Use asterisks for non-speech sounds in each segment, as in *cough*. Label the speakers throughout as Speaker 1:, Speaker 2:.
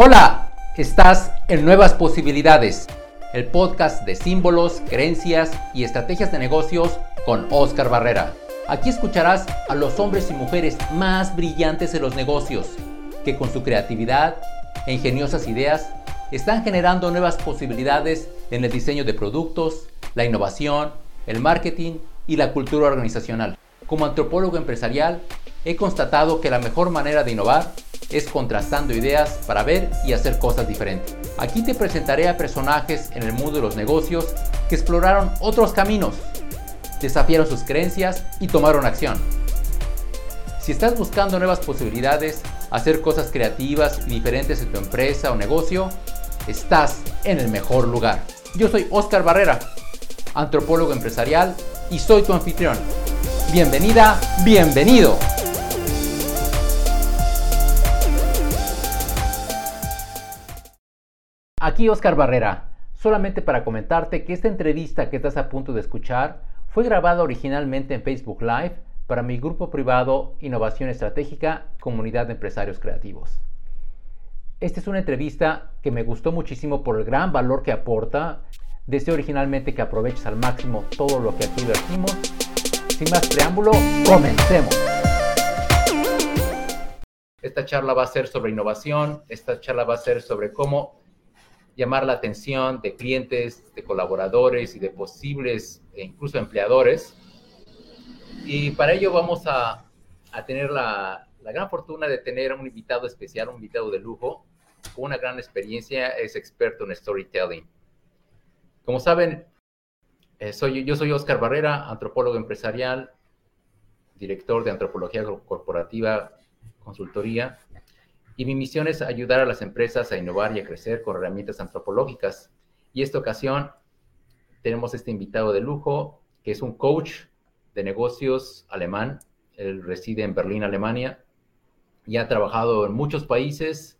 Speaker 1: Hola, estás en Nuevas Posibilidades, el podcast de símbolos, creencias y estrategias de negocios con Oscar Barrera. Aquí escucharás a los hombres y mujeres más brillantes de los negocios, que con su creatividad e ingeniosas ideas están generando nuevas posibilidades en el diseño de productos, la innovación, el marketing y la cultura organizacional. Como antropólogo empresarial, he constatado que la mejor manera de innovar es contrastando ideas para ver y hacer cosas diferentes. Aquí te presentaré a personajes en el mundo de los negocios que exploraron otros caminos, desafiaron sus creencias y tomaron acción. Si estás buscando nuevas posibilidades, hacer cosas creativas y diferentes en tu empresa o negocio, estás en el mejor lugar. Yo soy Oscar Barrera, antropólogo empresarial y soy tu anfitrión. Bienvenida, bienvenido. Aquí Oscar Barrera, solamente para comentarte que esta entrevista que estás a punto de escuchar fue grabada originalmente en Facebook Live para mi grupo privado Innovación Estratégica, Comunidad de Empresarios Creativos. Esta es una entrevista que me gustó muchísimo por el gran valor que aporta. Deseo originalmente que aproveches al máximo todo lo que aquí vertimos. Sin más preámbulo, comencemos. Esta charla va a ser sobre innovación, esta charla va a ser sobre cómo llamar la atención de clientes, de colaboradores y de posibles e incluso empleadores. Y para ello vamos a, tener la, gran fortuna de tener un invitado especial, un invitado de lujo, con una gran experiencia, es experto en storytelling. Como saben, eh, soy, yo soy Oscar Barrera, antropólogo empresarial, director de antropología corporativa, consultoría, y mi misión es ayudar a las empresas a innovar y a crecer con herramientas antropológicas. Y esta ocasión tenemos este invitado de lujo, que es un coach de negocios alemán. Él reside en Berlín, Alemania, y ha trabajado en muchos países,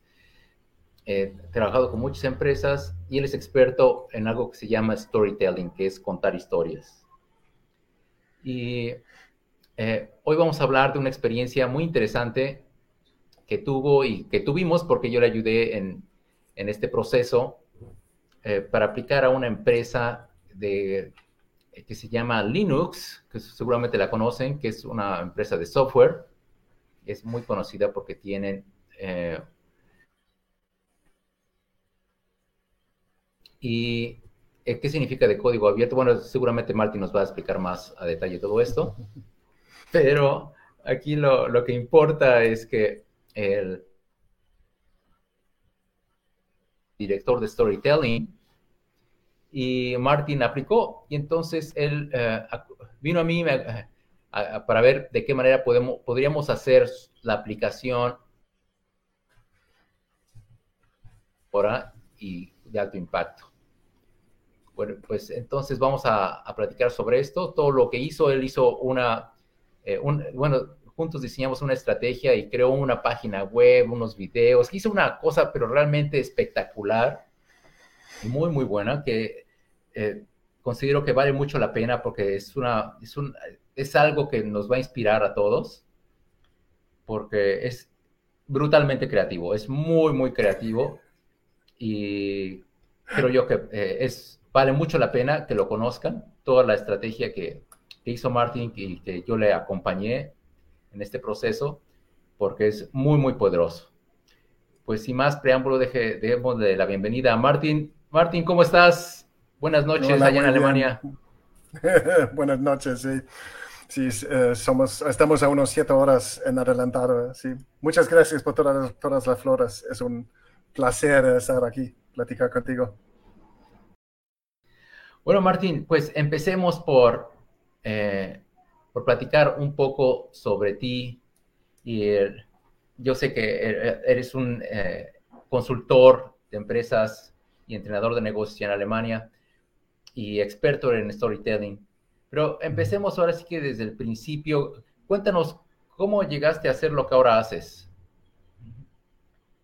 Speaker 1: eh, trabajado con muchas empresas, y él es experto en algo que se llama storytelling, que es contar historias. Y eh, hoy vamos a hablar de una experiencia muy interesante que tuvo y que tuvimos porque yo le ayudé en, en este proceso eh, para aplicar a una empresa de, eh, que se llama Linux, que seguramente la conocen, que es una empresa de software. Es muy conocida porque tienen... ¿Y qué significa de código abierto? Bueno, seguramente Martín nos va a explicar más a detalle todo esto, *laughs* pero aquí lo, lo que importa es que el director de storytelling, y Martin aplicó, y entonces él eh, vino a mí eh, para ver de qué manera podemos, podríamos hacer la aplicación ahora y de alto impacto. Bueno, pues entonces vamos a, platicar sobre esto. Todo lo que hizo, él hizo una, eh, bueno, juntos diseñamos una estrategia y creó una página web, unos videos, hizo una cosa pero realmente espectacular muy, muy buena que eh, considero que vale mucho la pena porque es, una, es, un, es algo que nos va a inspirar a todos porque es brutalmente creativo, es muy, muy creativo y creo yo que eh, es, vale mucho la pena que lo conozcan, toda la estrategia que, que hizo Martin y que yo le acompañé en este proceso porque es muy, muy poderoso. Pues sin más preámbulo, deje, dejemos de la bienvenida a Martín. Martín, ¿cómo estás? Buenas noches allá en Alemania. *laughs*
Speaker 2: Buenas noches, sí. Sí, eh, somos, estamos a unos siete horas en adelantado. Sí. Muchas gracias por todas, todas las flores. Es un placer estar aquí, platicar contigo.
Speaker 1: Bueno, Martín, pues empecemos por eh, por platicar un poco sobre ti. Y yo sé que er, eres un eh, consultor de empresas y entrenador de negocios en Alemania y experto en storytelling. Pero empecemos ahora sí que desde el principio. Cuéntanos cómo llegaste a hacer lo que ahora haces.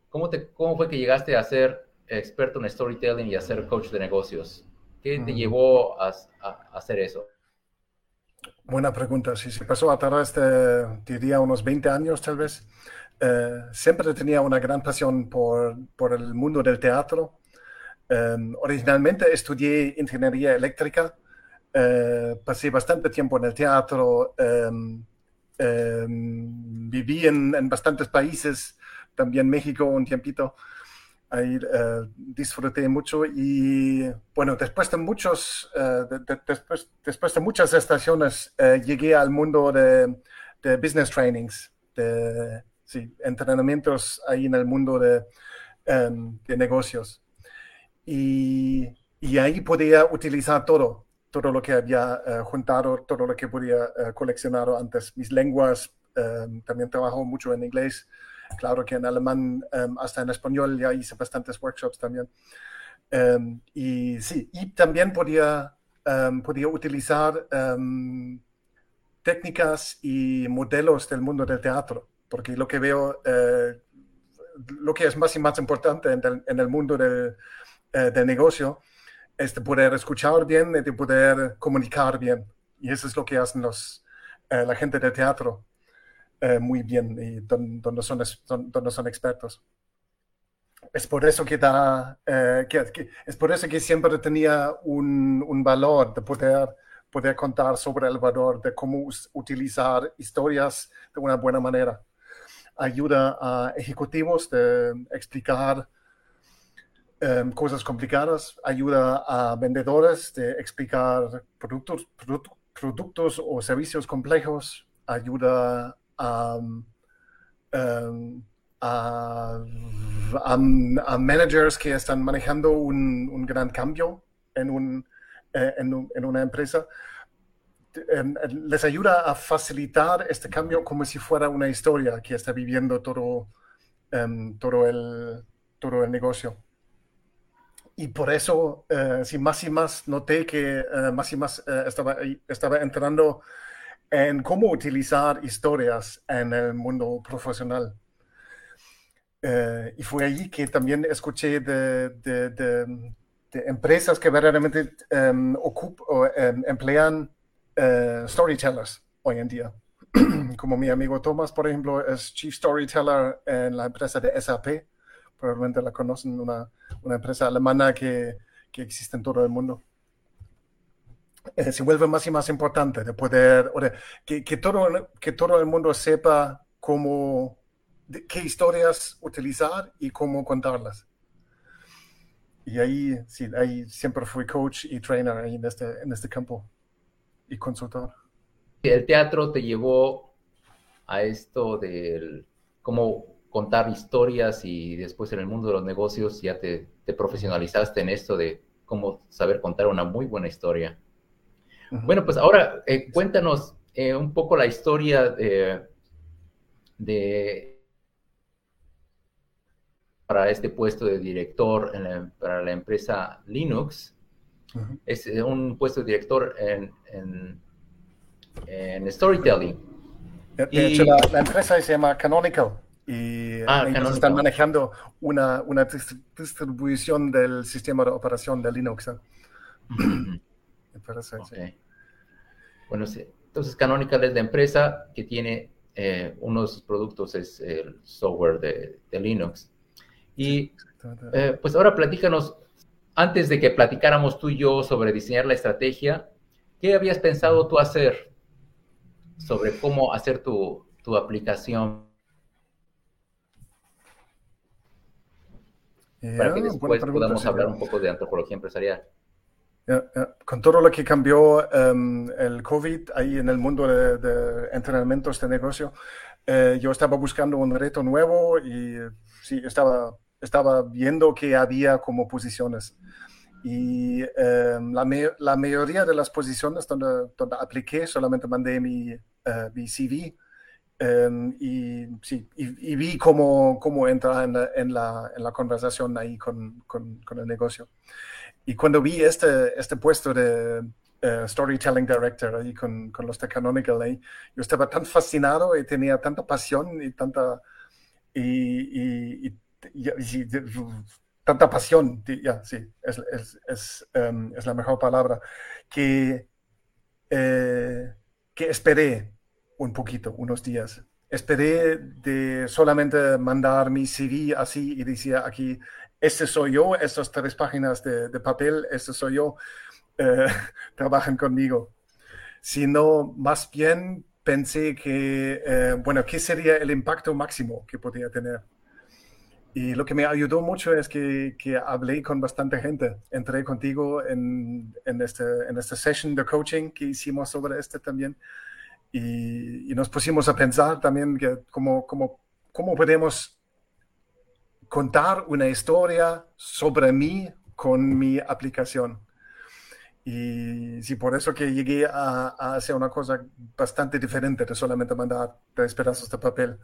Speaker 1: ¿Cómo, te, cómo fue que llegaste a ser experto en storytelling y a ser coach de negocios? ¿Qué te llevó a hacer eso?
Speaker 2: Buena pregunta. Sí, se pasó a de, diría, unos 20 años tal vez. siempre tenía una gran pasión por, por el mundo del teatro. originalmente estudié ingeniería eléctrica, pasé bastante tiempo en el teatro, viví en, en, bastantes países, también México un tiempito ahí eh, disfruté mucho y bueno, después de muchos, eh, después, después, de muchas estaciones eh, llegué al mundo de, de, business trainings, de sí, entrenamientos ahí en el mundo de, de negocios. Y, y, ahí podía utilizar todo, todo lo que había juntado, todo lo que podía coleccionar antes, mis lenguas, em, también trabajo mucho en inglés. Claro que en alemán, em, hasta en español, ya hice bastantes workshops también. Em, y sí, y también podía, em, podía utilizar técnicas y modelos del mundo del teatro, porque lo que veo, eh, lo que es más y más importante en el, mundo del, eh, del, negocio es de poder escuchar bien y de poder comunicar bien. Y eso es lo que hacen los, eh, la gente del teatro. Eh, muy bien y donde, son, donde son expertos. Es por eso que, da, eh, que, es por eso que siempre tenía un, un, valor de poder, poder contar sobre el valor de cómo utilizar historias de una buena manera. Ayuda a ejecutivos de explicar em, cosas complicadas, ayuda a vendedores de explicar productos, productos o servicios complejos, ayuda Um, a, a, managers que están manejando un, un gran cambio en, un, eh, en, en, una empresa. Em, les ayuda a facilitar este cambio como si fuera una historia que está viviendo todo, um, todo, el, todo el negocio. Y por eso, uh, si más y más noté que uh, más y más uh, estaba, estaba entrando en cómo utilizar historias en el mundo profesional. Eh, y fue allí que también escuché de, de, de, empresas que verdaderamente um, emplean uh, storytellers hoy en día. *clears throat* Como mi amigo Thomas, por ejemplo, es Chief Storyteller en la empresa de SAP. Probablemente la conocen, una, una empresa alemana que, que existe en todo el mundo. Eh, se vuelve más y más importante de poder, o de, que, que, todo, que todo el mundo sepa cómo, qué historias utilizar y cómo contarlas. Y ahí, sí, ahí siempre fui coach y trainer ahí en este, en este campo y consultor.
Speaker 1: El teatro te llevó a esto del cómo contar historias y después en el mundo de los negocios ya te profesionalizaste en esto de cómo saber contar una muy buena historia. Bueno, pues ahora eh, cuéntanos eh, un poco la historia de, para este puesto de director para la empresa Linux. Es eh, un puesto de director en, en, storytelling.
Speaker 2: De, hecho, la, empresa se llama Canonical y ah, están manejando una, una, distribución del sistema de operación de Linux.
Speaker 1: Bueno, entonces Canonical es la empresa que tiene eh, unos productos, es el software de, Linux. Y eh, pues ahora platícanos, antes de que platicáramos tú y yo sobre diseñar la estrategia, ¿qué habías pensado tú hacer sobre cómo hacer tu, tu aplicación? Para que después podamos hablar un poco de antropología empresarial.
Speaker 2: Con todo lo que cambió em, el COVID ahí en el mundo de, entrenamientos de negocio, eh, yo estaba buscando un reto nuevo y sí, estaba, estaba viendo que había como posiciones. Y em, la, la, mayoría de las posiciones donde, donde apliqué solamente mandé mi, uh, mi CV em, y, sí, y, vi cómo, cómo entrar en la, en la, en la conversación ahí con, con, con el negocio. Y cuando vi este, este puesto de uh, Storytelling Director ahí con, con, los de Canonical, ahí, yo estaba tan fascinado y tenía tanta pasión y tanta... Y, y, y, tanta pasión, ya, sí, es, es, es, um, es, la mejor palabra, que, eh, que esperé un poquito, unos días, esperé de solamente mandar mi CV así y decía aquí, este soy yo, estas tres páginas de, papel, este soy yo, eh, *laughs* trabajen conmigo. Sino más bien pensé que, eh, bueno, ¿qué sería el impacto máximo que podía tener? Y lo que me ayudó mucho es que, hablé con bastante gente. Entré contigo en, este, esta session de coaching que hicimos sobre este también. Y, nos pusimos a pensar también que cómo podemos contar una historia sobre mí con mi aplicación. Y sí, por eso que llegué a, a, hacer una cosa bastante diferente de solamente mandar tres pedazos de papel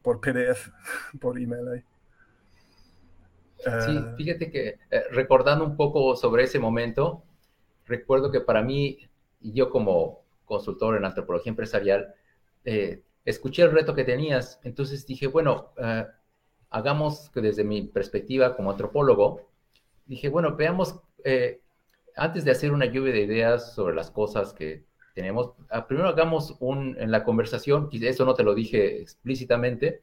Speaker 2: por PDF, *laughs* por email.
Speaker 1: Sí, eh, fíjate que eh, recordando un poco sobre ese momento, recuerdo que para mí, y yo como consultor en antropología empresarial, eh, escuché el reto que tenías, entonces dije, bueno, hagamos que desde mi perspectiva como antropólogo, dije, bueno, veamos, antes de hacer una lluvia de ideas sobre las cosas que tenemos, ah, primero hagamos un, en la conversación, eso no te lo dije explícitamente,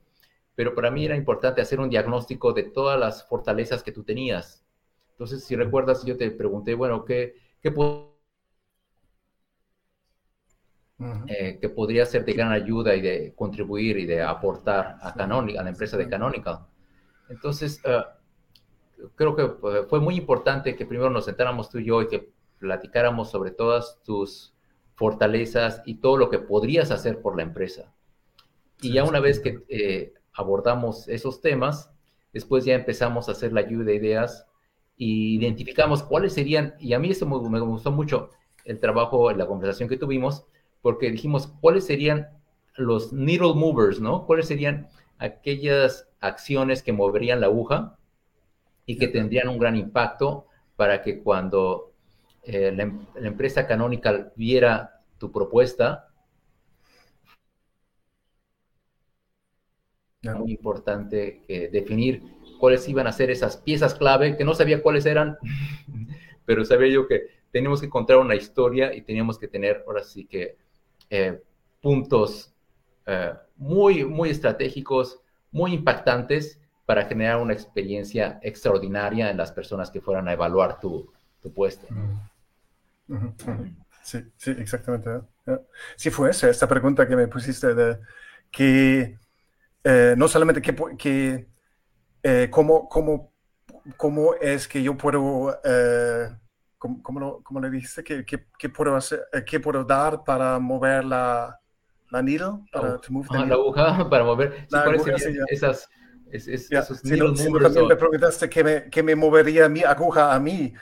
Speaker 1: pero para mí era importante hacer un diagnóstico de todas las fortalezas que tú tenías. Entonces, si recuerdas, yo te pregunté, bueno, ¿qué, qué eh, que podría ser de gran ayuda y de contribuir y de aportar a, Canonical, a la empresa de Canonical. Entonces, eh, creo que eh, fue muy importante que primero nos sentáramos tú y yo y que platicáramos sobre todas tus fortalezas y todo lo que podrías hacer por la empresa. Y ya una vez que abordamos esos temas, después ya empezamos a hacer la lluvia de ideas y identificamos cuáles serían, y a mí eso me, gustó mucho el trabajo, la conversación que tuvimos, porque dijimos cuáles serían los needle movers, ¿no? ¿Cuáles serían aquellas acciones que moverían la aguja y que tendrían un gran impacto para que cuando eh, la, em, la, empresa Canonical viera tu propuesta, muy importante eh, definir cuáles iban a ser esas piezas clave, que no sabía cuáles eran, *laughs* pero sabía yo que teníamos que contar una historia y teníamos que tener, ahora sí que, eh, puntos eh, muy, muy estratégicos, muy impactantes para generar una experiencia extraordinaria en las personas que fueran a evaluar tu, tu puesto.
Speaker 2: Sí, sí, exactamente. Sí fue esa, esta pregunta que me pusiste que eh, no solamente que, que eh, cómo, cómo, cómo, es que yo puedo, eh, ¿cómo, le dijiste? ¿Qué, qué, puedo hacer, qué puedo dar para mover la, la needle? Para
Speaker 1: ah, la aguja *laughs* para mover. la aguja, esas,
Speaker 2: esos si, también me preguntaste qué me, qué me movería mi aguja a mí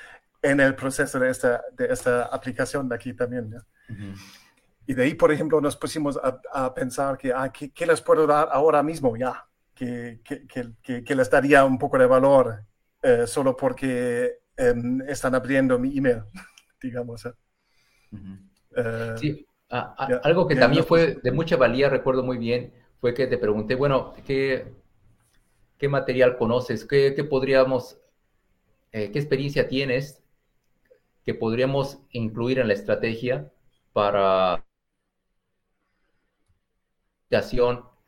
Speaker 2: en el proceso de esta, de esta aplicación de aquí también. Y de ahí, por ejemplo, nos pusimos a, pensar que, ah, ¿qué, les puedo dar ahora mismo ya? Que, que, que les daría un poco de valor eh, solo porque están abriendo mi email, *laughs* digamos. ¿eh?
Speaker 1: Eh, sí, algo que también fue de mucha valía, recuerdo muy bien, fue que te pregunté, bueno, ¿qué, qué material conoces? ¿Qué, qué podríamos, qué experiencia tienes que podríamos incluir en la estrategia para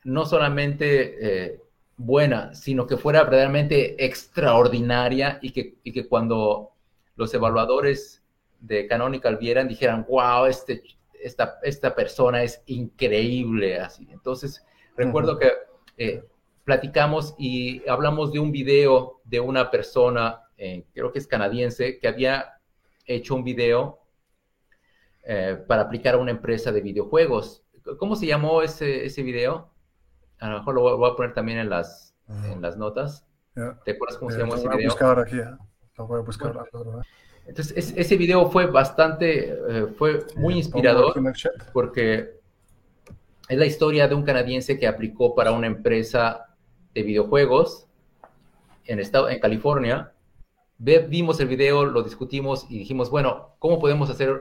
Speaker 1: no solamente eh, buena, sino que fuera verdaderamente extraordinaria y que, y que cuando los evaluadores de Canonical vieran, dijeran, wow, este, esta, esta persona es increíble. Así. Entonces, recuerdo que eh, platicamos y hablamos de un video de una persona, eh, creo que es canadiense, que había hecho un video para aplicar a una empresa de videojuegos. ¿Cómo se llamó ese, ese video? A lo mejor lo voy, a poner también en las, en las notas. ¿Te acuerdas cómo se llamó ese video?
Speaker 2: Buscar aquí, Lo voy a buscar.
Speaker 1: entonces, ese video fue bastante, eh, fue muy inspirador porque es la historia de un canadiense que aplicó para una empresa de videojuegos en, estado, en California. vimos el video, lo discutimos y dijimos, bueno, ¿cómo podemos hacer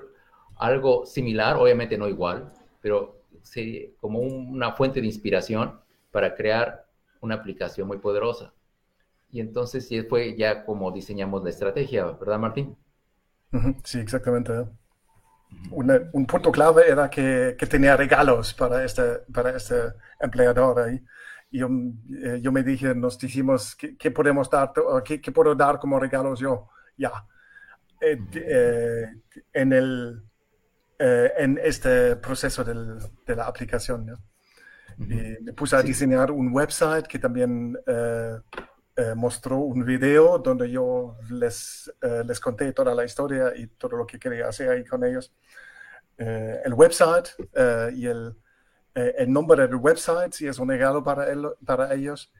Speaker 1: algo similar? Obviamente no igual, pero como una fuente de inspiración para crear una aplicación muy poderosa. Y entonces sí fue ya como diseñamos la estrategia, ¿verdad, Martín?
Speaker 2: Sí, exactamente. un punto clave era que, que, tenía regalos para este, para este empleador ahí. Y yo, eh, yo me dije, nos dijimos, ¿qué, podemos dar? ¿Qué, ¿Qué, puedo dar como regalos yo? Ya. Eh, eh, en, el, en este proceso del, de la aplicación. Me puse a diseñar un website que también mostró un video donde yo les, les conté toda la historia y todo lo que quería hacer ahí con ellos. el website y el, eh, el nombre del website, si es un regalo para, para ellos.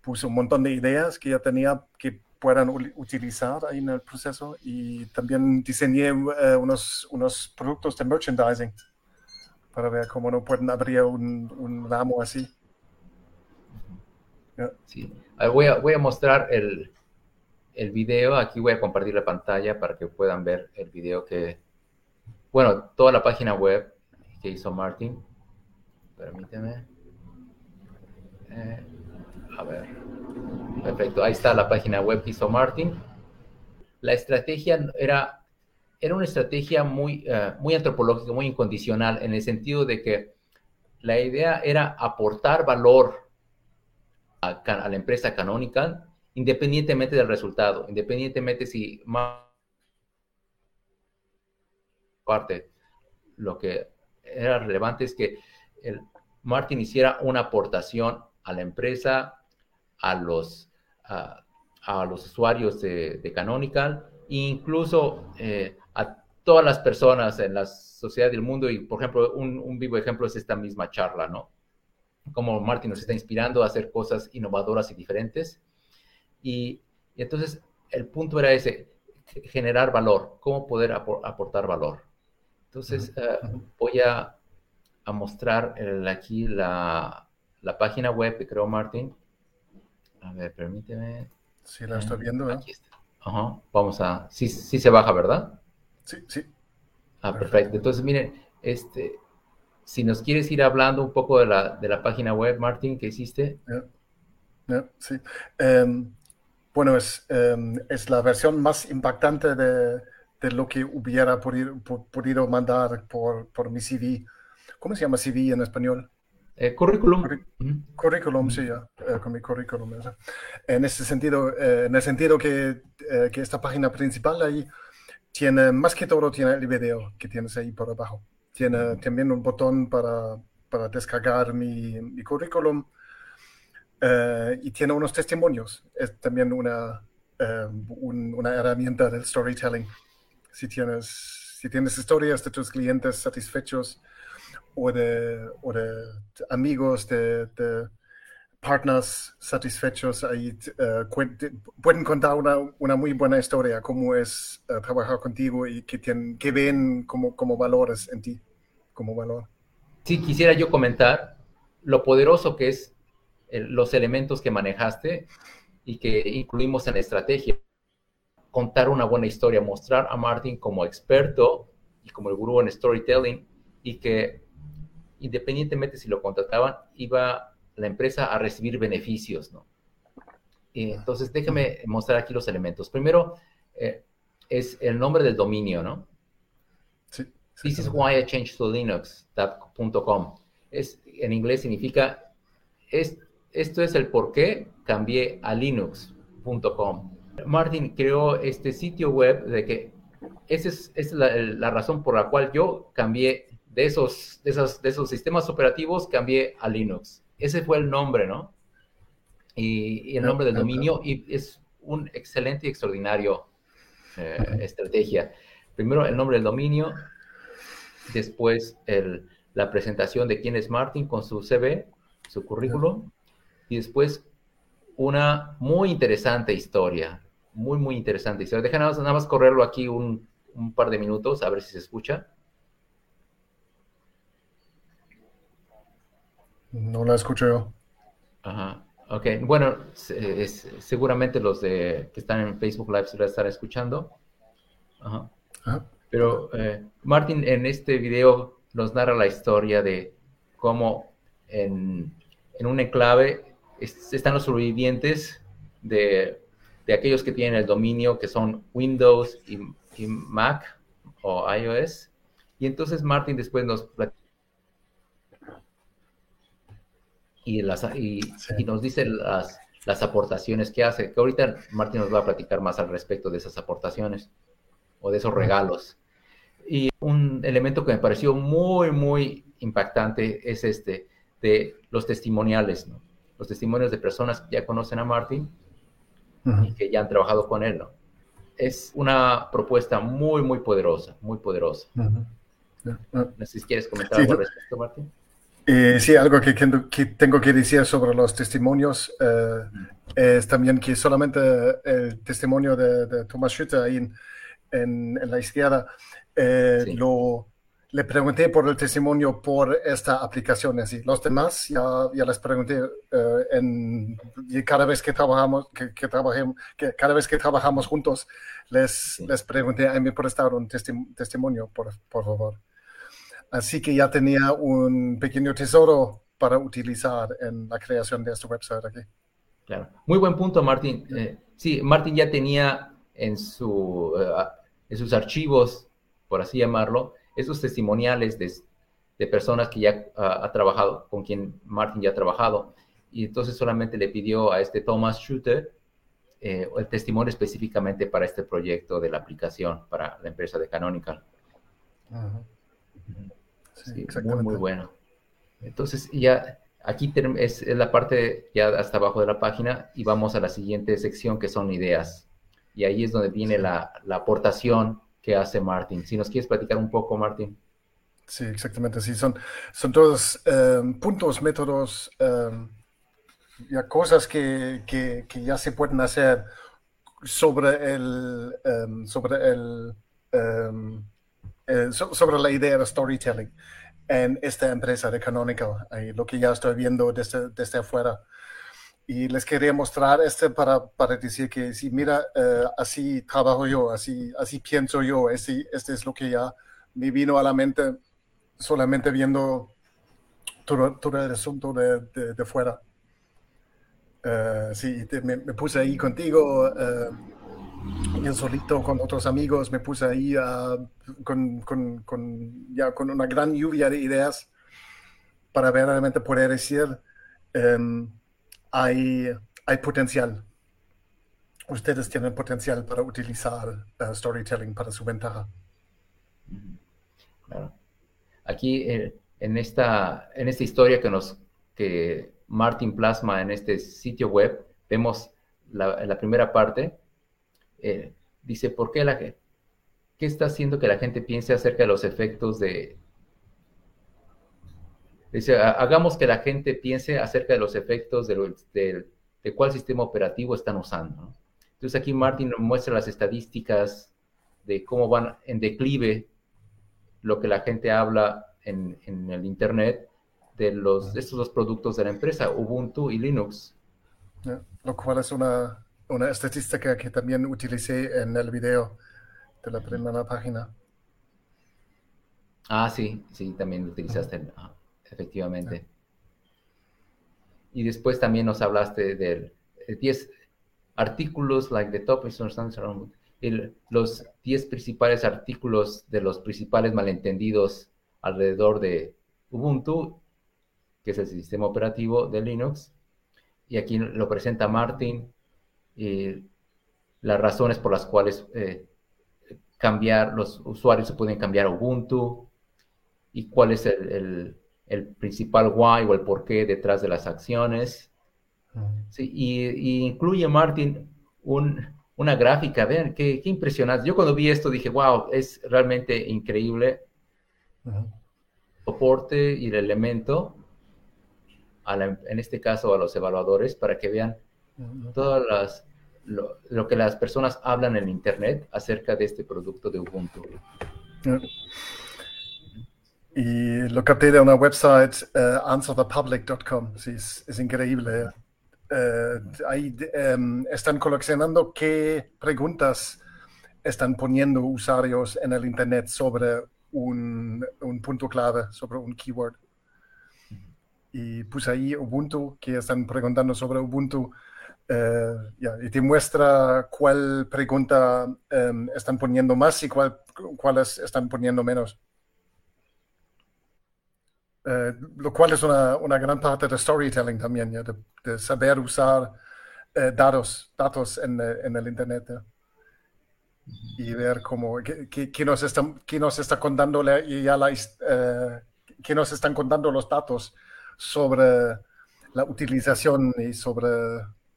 Speaker 2: Puse un montón de ideas que ya tenía que puedan utilizar ahí en el proceso y también diseñé eh, unos, unos productos de merchandising para ver cómo no pueden abrir un, un ramo así.
Speaker 1: Sí. Voy, a, voy a mostrar el, el video. Aquí voy a compartir la pantalla para que puedan ver el video que, bueno, toda la página web que hizo Martin permíteme. Eh, a ver. Perfecto, ahí está la página web que hizo Martin. La estrategia era, era una estrategia muy, eh, muy antropológica, muy incondicional, en el sentido de que la idea era aportar valor a, la empresa Canonical independientemente del resultado, independientemente si más parte lo que era relevante es que Martin hiciera una aportación a la empresa, a los, a, los usuarios de, Canonical e incluso eh, todas las personas en la sociedad del mundo. Y, por ejemplo, un, vivo ejemplo es esta misma charla, ¿no? Como Martin nos está inspirando a hacer cosas innovadoras y diferentes. Y, entonces el punto era ese, generar valor, cómo poder aportar valor. Entonces, eh, voy a a mostrar aquí la, página web que creó Martin. A ver, permíteme.
Speaker 2: Sí, la estoy viendo. ¿eh? Aquí
Speaker 1: está. Ajá. Vamos a. Sí, sí se baja, ¿verdad?
Speaker 2: Sí, sí.
Speaker 1: Ah, perfecto. Entonces, miren, este, si nos quieres ir hablando un poco de la, de la página web, Martin, que hiciste.
Speaker 2: sí. Em, bueno, es, em, es la versión más impactante de, de lo que hubiera podido, podido mandar por, por mi CV. ¿Cómo se llama CV en español?
Speaker 1: Eh, currículum.
Speaker 2: currículum, sí, ya, eh, con mi currículum. En ese sentido, eh, en el sentido que, que, esta página principal ahí tiene, más que todo, tiene el video que tienes ahí por abajo. Tiene también un botón para, para descargar mi, mi currículum y tiene unos testimonios. Es también una, una herramienta del storytelling. Si tienes, si tienes historias de tus clientes satisfechos, o de, o de amigos, de, de partners satisfechos ahí uh, pueden contar una, una, muy buena historia, cómo es uh, trabajar contigo y que, tienen, que ven como, como valores en ti, como valor.
Speaker 1: Sí, quisiera yo comentar lo poderoso que es el, los elementos que manejaste y que incluimos en la estrategia. Contar una buena historia, mostrar a Martin como experto y como el gurú en storytelling y que independientemente si lo contrataban, iba la empresa a recibir beneficios, ¿no? entonces, déjame mostrar aquí los elementos. Primero, eh, es el nombre del dominio, ¿no? Sí. This is why I changed to linux.com. Es, en inglés significa, es, esto es el por qué cambié a linux.com. Martin creó este sitio web de que esa es, la, la, razón por la cual yo cambié de esos, de esos, de esos sistemas operativos cambié a Linux. Ese fue el nombre, ¿no? Y, el nombre del dominio, y es un excelente y extraordinario eh, estrategia. Primero el nombre del dominio, después el, la presentación de quién es Martin con su CV, su currículum, y después una muy interesante historia, muy, muy interesante historia. Deja nada más, correrlo aquí un, un par de minutos, a ver si se escucha.
Speaker 2: No la escucho yo.
Speaker 1: Ajá. Ok, bueno, seguramente los de, que están en Facebook Live se la estar escuchando. Ajá. Pero eh, Martin en este video nos narra la historia de cómo en, un enclave están los sobrevivientes de, aquellos que tienen el dominio, que son Windows y, Mac o iOS, Y entonces Martin después nos y, las, y, nos dice las, las aportaciones que hace, que ahorita Martín nos va a platicar más al respecto de esas aportaciones o de esos regalos. Y un elemento que me pareció muy, muy impactante es este, de los testimoniales, ¿no? los testimonios de personas que ya conocen a Martín y que ya han trabajado con él. ¿no? Es una propuesta muy, muy poderosa, muy poderosa. No sé si quieres comentar algo al respecto, Martín.
Speaker 2: Eh, sí, algo que, que, tengo que decir sobre los testimonios eh, es también que solamente el testimonio de, de Thomas Schütte ahí en, en, la izquierda, eh, lo, le pregunté por el testimonio por esta aplicación. Así. Los demás ya, ya les pregunté en, y cada vez que trabajamos, que, que, que cada vez que trabajamos juntos, les, les pregunté, a mí por estar un testimonio, por, por favor. Así que ya tenía un pequeño tesoro para utilizar en la creación de este website aquí.
Speaker 1: Claro. Muy buen punto, Martín. Eh, sí, Martín ya tenía en, su, eh, en sus archivos, por así llamarlo, esos testimoniales de, de personas que ya ha trabajado, con quien Martín ya ha trabajado. Y entonces solamente le pidió a este Thomas Shooter eh, el testimonio específicamente para este proyecto de la aplicación para la empresa de Canonical. Sí, muy, muy bueno. Entonces, ya aquí es, la parte ya hasta abajo de la página y vamos a la siguiente sección que son ideas. Y ahí es donde viene la, la, aportación que hace Martín. Si nos quieres platicar un poco, Martín.
Speaker 2: Sí, exactamente. Sí, son, son todos em, puntos, métodos, em, ya cosas que, que, que, ya se pueden hacer sobre el, em, sobre el eh, sobre la idea de storytelling en esta empresa de Canonical, lo que ya estoy viendo desde, desde afuera. Y les quería mostrar este para, para decir que sí, mira, eh, así trabajo yo, así, así pienso yo, este, este es lo que ya me vino a la mente solamente viendo todo, todo el asunto de, de, fuera. Uh, sí, me, me, puse ahí contigo yo solito con otros amigos me puse ahí con, con, con, ya con una gran lluvia de ideas para verdaderamente poder decir um, hay, hay potencial. Ustedes tienen potencial para utilizar uh, storytelling para su ventaja.
Speaker 1: Claro. Aquí eh, en, esta, en esta historia que nos que Martin plasma en este sitio web, vemos la, la primera parte eh, dice, ¿por qué la ¿Qué está haciendo que la gente piense acerca de los efectos de... Dice, hagamos que la gente piense acerca de los efectos de, de, cuál sistema operativo están usando. Entonces aquí Martin muestra las estadísticas de cómo van en declive lo que la gente habla en, el Internet de, los, de estos dos productos de la empresa, Ubuntu y Linux.
Speaker 2: lo cual es una una estadística que también utilicé en el video de la primera página.
Speaker 1: Ah, sí, sí, también lo utilizaste, efectivamente. Y después también nos hablaste de 10 artículos, like the top el, los 10 principales artículos de los principales malentendidos alrededor de Ubuntu, que es el sistema operativo de Linux. Y aquí lo presenta Martin eh, las razones por las cuales eh, cambiar, los usuarios se pueden cambiar a Ubuntu y cuál es el, el, principal why o el porqué detrás de las acciones. y, incluye, Martin, un, una gráfica, vean, qué, qué, impresionante. Yo cuando vi esto dije, wow, es realmente increíble. Soporte y el elemento, en este caso a los evaluadores, para que vean todas las, lo, que las personas hablan en Internet acerca de este producto de Ubuntu.
Speaker 2: Y lo capté de una website, uh, answerthepublic.com, sí, es, increíble. Eh, ahí em, están coleccionando qué preguntas están poniendo usuarios en el Internet sobre un, un punto clave, sobre un keyword. Y puse ahí Ubuntu, que están preguntando sobre Ubuntu eh, y te muestra cuál pregunta em, están poniendo más y cuál, cuáles están poniendo menos. Eh, lo cual es una, una, gran parte de storytelling también, ¿ya? De, saber usar eh, datos, datos en, en el Internet. Y ver cómo, qué, nos, nos está contando ya la, qué nos están contando los datos sobre la utilización y sobre,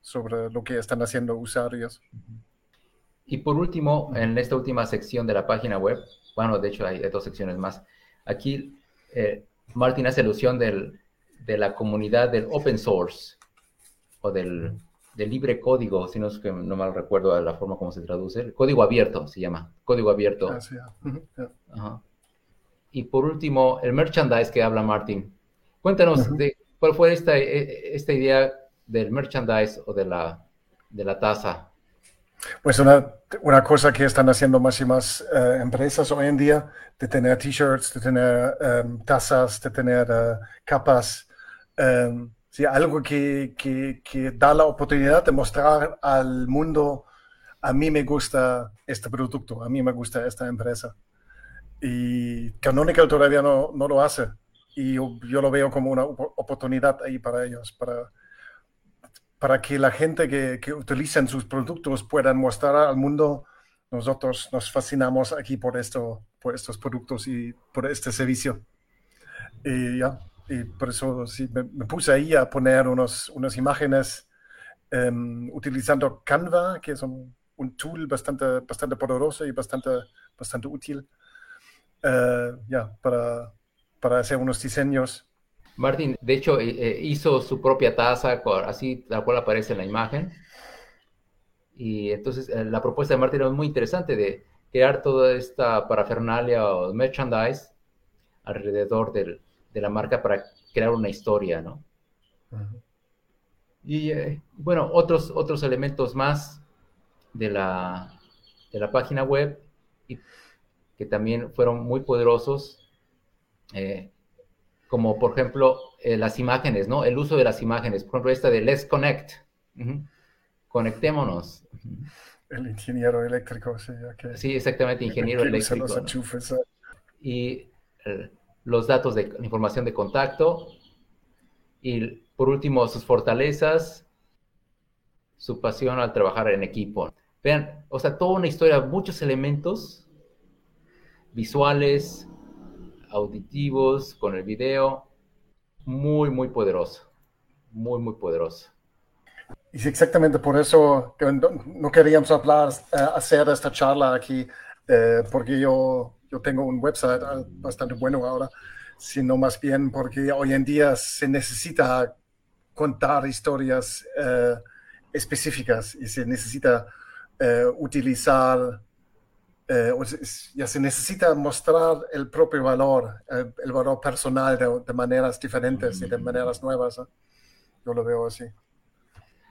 Speaker 2: sobre lo que están haciendo usuarios.
Speaker 1: Y por último, en esta última sección de la página web, bueno, de hecho hay dos secciones más, aquí eh, Martín hace alusión del, de la comunidad del open source o del, del libre código, si no es que no mal recuerdo la forma como se traduce, el código abierto se llama, código abierto. Ah, y por último, el merchandise que habla Martín. Cuéntanos de cuál fue esta, e, esta idea del merchandise o de la, de la taza
Speaker 2: pues una, una, cosa que están haciendo más y más eh, empresas hoy en día, de tener t-shirts, de tener em, tazas, de tener uh, capas, um, ¿sí? algo que, que, que, da la oportunidad de mostrar al mundo, a mí me gusta este producto, a mí me gusta esta empresa. Y Canonical todavía no, no lo hace. Y yo, yo, lo veo como una oportunidad ahí para ellos, para para que la gente que, que utiliza sus productos puedan mostrar al mundo, nosotros nos fascinamos aquí por, esto, por estos productos y por este servicio. Y, ya, y por eso sí, me, puse ahí a poner unos, unas imágenes um, utilizando Canva, que es un, un, tool bastante, bastante poderoso y bastante, bastante útil, uh, ya, para, para hacer unos diseños
Speaker 1: Martín, de hecho, eh, eh, hizo su propia taza, así tal cual aparece en la imagen. Y entonces eh, la propuesta de Martín es muy interesante de crear toda esta parafernalia o merchandise alrededor de la marca para crear una historia, ¿no? Y bueno, otros, otros elementos más de la, de la página web y, que también fueron muy poderosos como por ejemplo eh, las imágenes, ¿no? El uso de las imágenes, por ejemplo, esta de Let's Connect, conectémonos.
Speaker 2: El ingeniero eléctrico, sí.
Speaker 1: Sí, exactamente, ingeniero eléctrico. Y eh, los datos de información de contacto. Y por último, sus fortalezas, su pasión al trabajar en equipo. Vean, o sea, toda una historia, muchos elementos visuales, auditivos, con el video, muy, muy poderoso, muy, muy poderoso.
Speaker 2: Y exactamente por eso que no queríamos hablar, eh, hacer esta charla aquí, eh, porque yo, yo tengo un website eh, bastante bueno ahora, sino más bien porque hoy en día se necesita contar historias específicas y se necesita utilizar eh, ya se necesita mostrar el propio valor, el, valor personal de, maneras diferentes y de maneras nuevas. Yo lo veo así.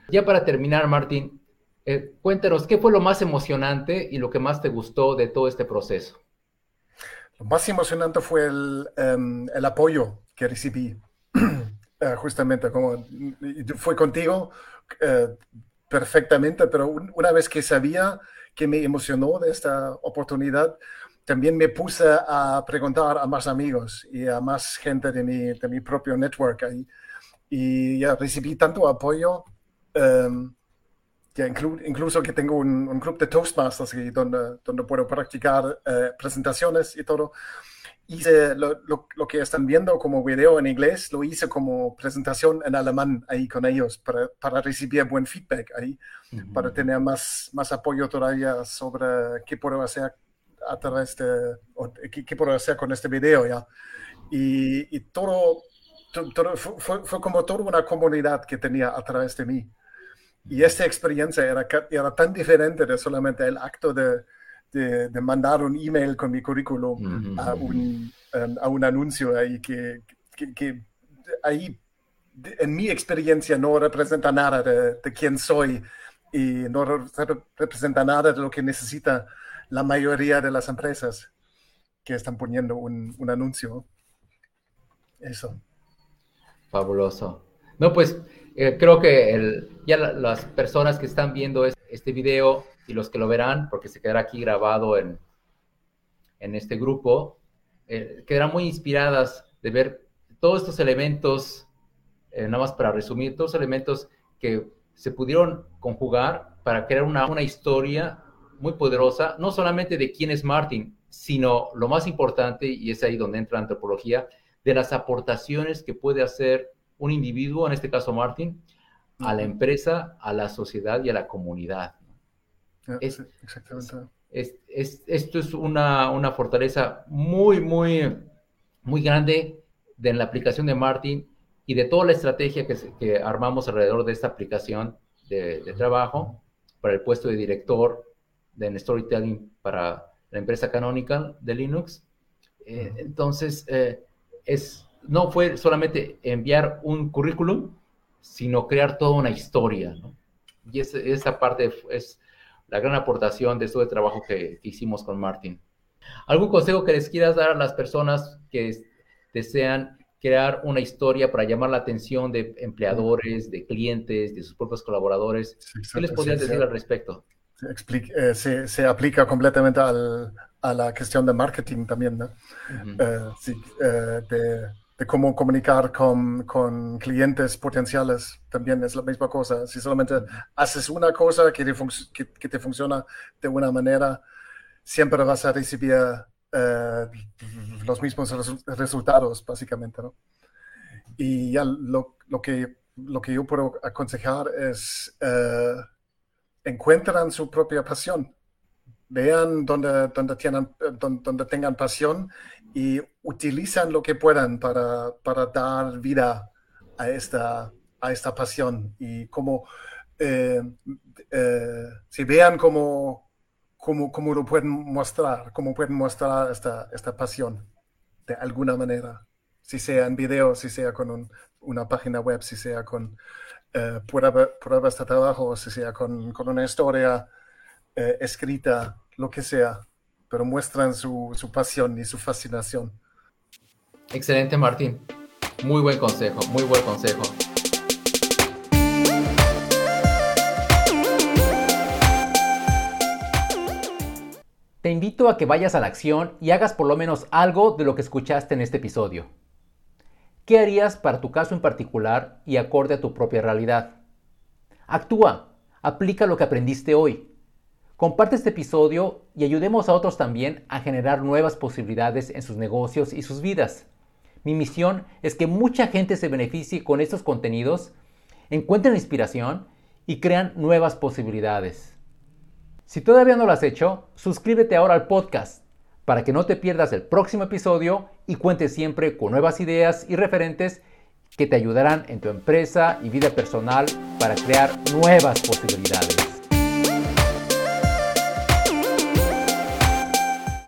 Speaker 1: Ya para terminar, Martín, eh, cuéntanos, ¿qué fue lo más emocionante y lo que más te gustó de todo este proceso?
Speaker 2: Lo más emocionante fue el, em, el apoyo que recibí, *clears throat* eh, justamente como fue contigo perfectamente, pero una vez que sabía que me emocionó de esta oportunidad, también me puse a preguntar a más amigos y a más gente de mi, de mi propio network ahí. Y ya recibí tanto apoyo, um, incluso que tengo un, un, club de Toastmasters donde, donde puedo practicar eh, presentaciones y todo hice lo, lo, que están viendo como video en inglés, lo hice como presentación en alemán ahí con ellos para, para recibir buen feedback ahí, para tener más, más apoyo todavía sobre qué puedo hacer a través de, qué, puedo hacer con este video ya. Y, y todo, todo fue, fue, como toda una comunidad que tenía a través de mí. Y esta experiencia era, era tan diferente de solamente el acto de, de, mandar un email con mi currículum a, un, um, a, un, anuncio ahí que, que, ahí en mi experiencia no representa nada de, de, quién soy y no representa nada de lo que necesita la mayoría de las empresas que están poniendo un, un anuncio. Eso.
Speaker 1: Fabuloso. No, pues eh, creo que el, ya las personas que están viendo este, video y los que lo verán, porque se quedará aquí grabado en, en este grupo, eh, quedarán muy inspiradas de ver todos estos elementos, eh, nada más para resumir, todos los elementos que se pudieron conjugar para crear una, una historia muy poderosa, no solamente de quién es Martin, sino lo más importante, y es ahí donde entra la antropología, de las aportaciones que puede hacer un individuo, en este caso Martin, a la empresa, a la sociedad y a la comunidad.
Speaker 2: Ah, exactamente.
Speaker 1: esto es una, una, fortaleza muy, muy, muy grande de la aplicación de Martin y de toda la estrategia que, que armamos alrededor de esta aplicación de, trabajo para el puesto de director de storytelling para la empresa Canonical de Linux. Eh, entonces, eh, es, no fue solamente enviar un currículum, sino crear toda una historia. Y esa parte es la gran aportación de este trabajo que, que hicimos con Martin. ¿Algún consejo que les quieras dar a las personas que desean crear una historia para llamar la atención de empleadores, de clientes, de sus propios colaboradores. ¿Qué les podrías decir al respecto?
Speaker 2: Eh, se, se, aplica completamente al, a la cuestión de marketing también, ¿no? Eh, sí, eh, de, de, cómo comunicar con, con, clientes potenciales también es la misma cosa. Si solamente haces una cosa que te, que, que te funciona de una manera, siempre vas a recibir eh, los mismos resultados, básicamente. ¿no? Y ya lo, lo, que, lo que yo puedo aconsejar es eh, encuentran su propia pasión. Vean donde, donde, tienen, donde, tengan pasión y utilizan lo que puedan para, para dar vida a esta, a esta pasión. Y como eh, si vean como cómo, lo pueden mostrar, cómo pueden mostrar esta, esta pasión de alguna manera, si sea en video, si sea con una página web, si sea con eh, pruebas de trabajo, si sea con, con una historia eh, escrita, lo que sea, pero muestran su, su pasión y su fascinación.
Speaker 1: Excelente, Martín. Muy buen consejo, muy buen consejo. te invito a que vayas a la acción y hagas por lo menos algo de lo que escuchaste en este episodio. ¿Qué harías para tu caso en particular y acorde a tu propia realidad? Actúa, aplica lo que aprendiste hoy. Comparte este episodio y ayudemos a otros también a generar nuevas posibilidades en sus negocios y sus vidas. Mi misión es que mucha gente se beneficie con estos contenidos, encuentren inspiración y crean nuevas posibilidades. Si todavía no lo has hecho, suscríbete ahora al podcast para que no te pierdas el próximo episodio y cuentes siempre con nuevas ideas y referentes que te ayudarán en tu empresa y vida personal para crear nuevas posibilidades.